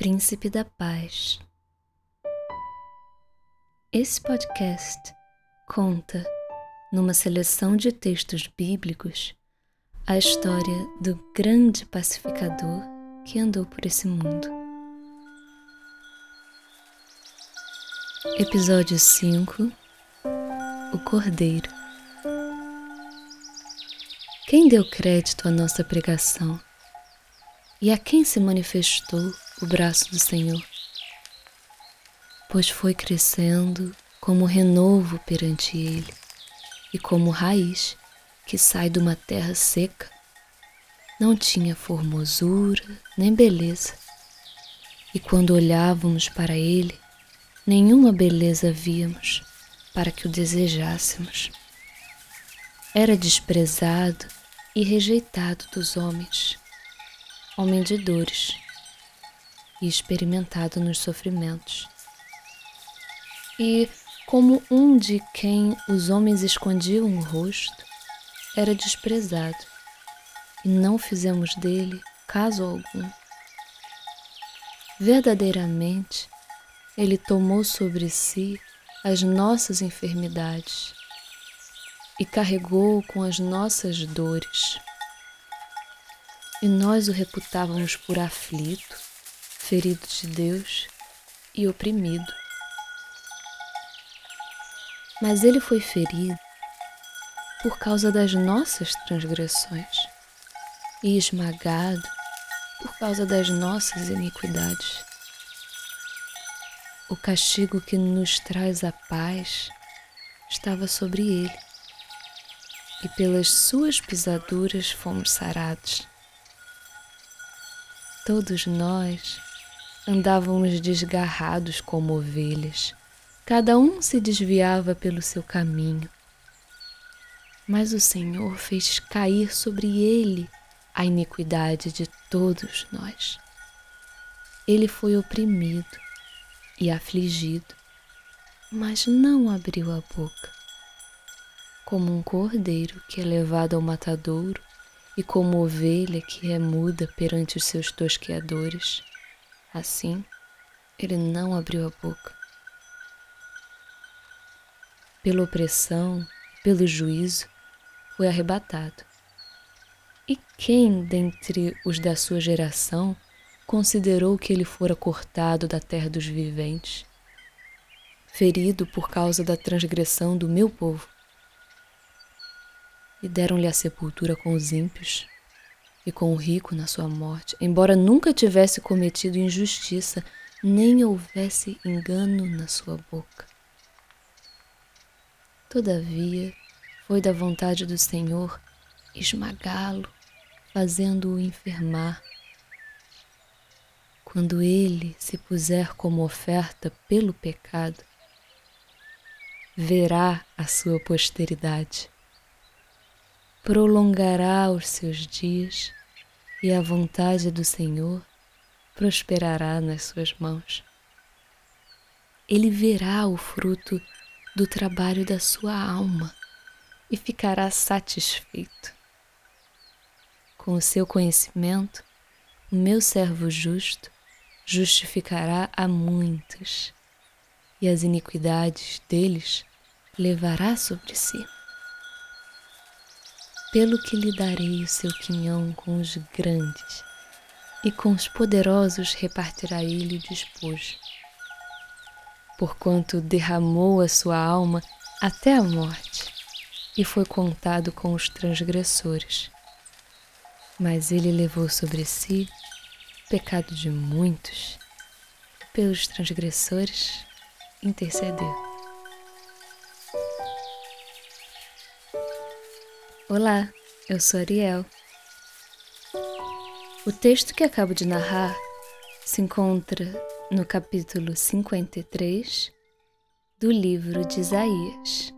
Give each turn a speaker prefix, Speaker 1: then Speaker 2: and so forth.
Speaker 1: Príncipe da Paz. Esse podcast conta, numa seleção de textos bíblicos, a história do grande pacificador que andou por esse mundo. Episódio 5 O Cordeiro. Quem deu crédito à nossa pregação? E a quem se manifestou o braço do Senhor? Pois foi crescendo como renovo perante Ele e como raiz que sai de uma terra seca. Não tinha formosura nem beleza, e quando olhávamos para Ele, nenhuma beleza víamos para que o desejássemos. Era desprezado e rejeitado dos homens homem de dores e experimentado nos sofrimentos. E, como um de quem os homens escondiam o rosto, era desprezado, e não fizemos dele caso algum. Verdadeiramente, ele tomou sobre si as nossas enfermidades e carregou com as nossas dores e nós o reputávamos por aflito, ferido de Deus e oprimido. Mas ele foi ferido por causa das nossas transgressões e esmagado por causa das nossas iniquidades. O castigo que nos traz a paz estava sobre ele, e pelas suas pisaduras fomos sarados. Todos nós andávamos desgarrados como ovelhas, cada um se desviava pelo seu caminho. Mas o Senhor fez cair sobre ele a iniquidade de todos nós. Ele foi oprimido e afligido, mas não abriu a boca. Como um cordeiro que é levado ao matadouro, e como ovelha que é muda perante os seus tosqueadores, assim ele não abriu a boca. Pela opressão, pelo juízo, foi arrebatado. E quem dentre os da sua geração considerou que ele fora cortado da terra dos viventes, ferido por causa da transgressão do meu povo? E deram-lhe a sepultura com os ímpios e com o rico na sua morte, embora nunca tivesse cometido injustiça, nem houvesse engano na sua boca. Todavia, foi da vontade do Senhor esmagá-lo, fazendo-o enfermar. Quando ele se puser como oferta pelo pecado, verá a sua posteridade prolongará os seus dias e a vontade do Senhor prosperará nas suas mãos. Ele verá o fruto do trabalho da sua alma e ficará satisfeito. Com o seu conhecimento, o meu servo justo justificará a muitos, e as iniquidades deles levará sobre si pelo que lhe darei o seu quinhão com os grandes, e com os poderosos repartirá ele o despojo. Porquanto derramou a sua alma até a morte, e foi contado com os transgressores. Mas ele levou sobre si o pecado de muitos, pelos transgressores intercedeu. Olá, eu sou Ariel. O texto que acabo de narrar se encontra no capítulo 53 do livro de Isaías.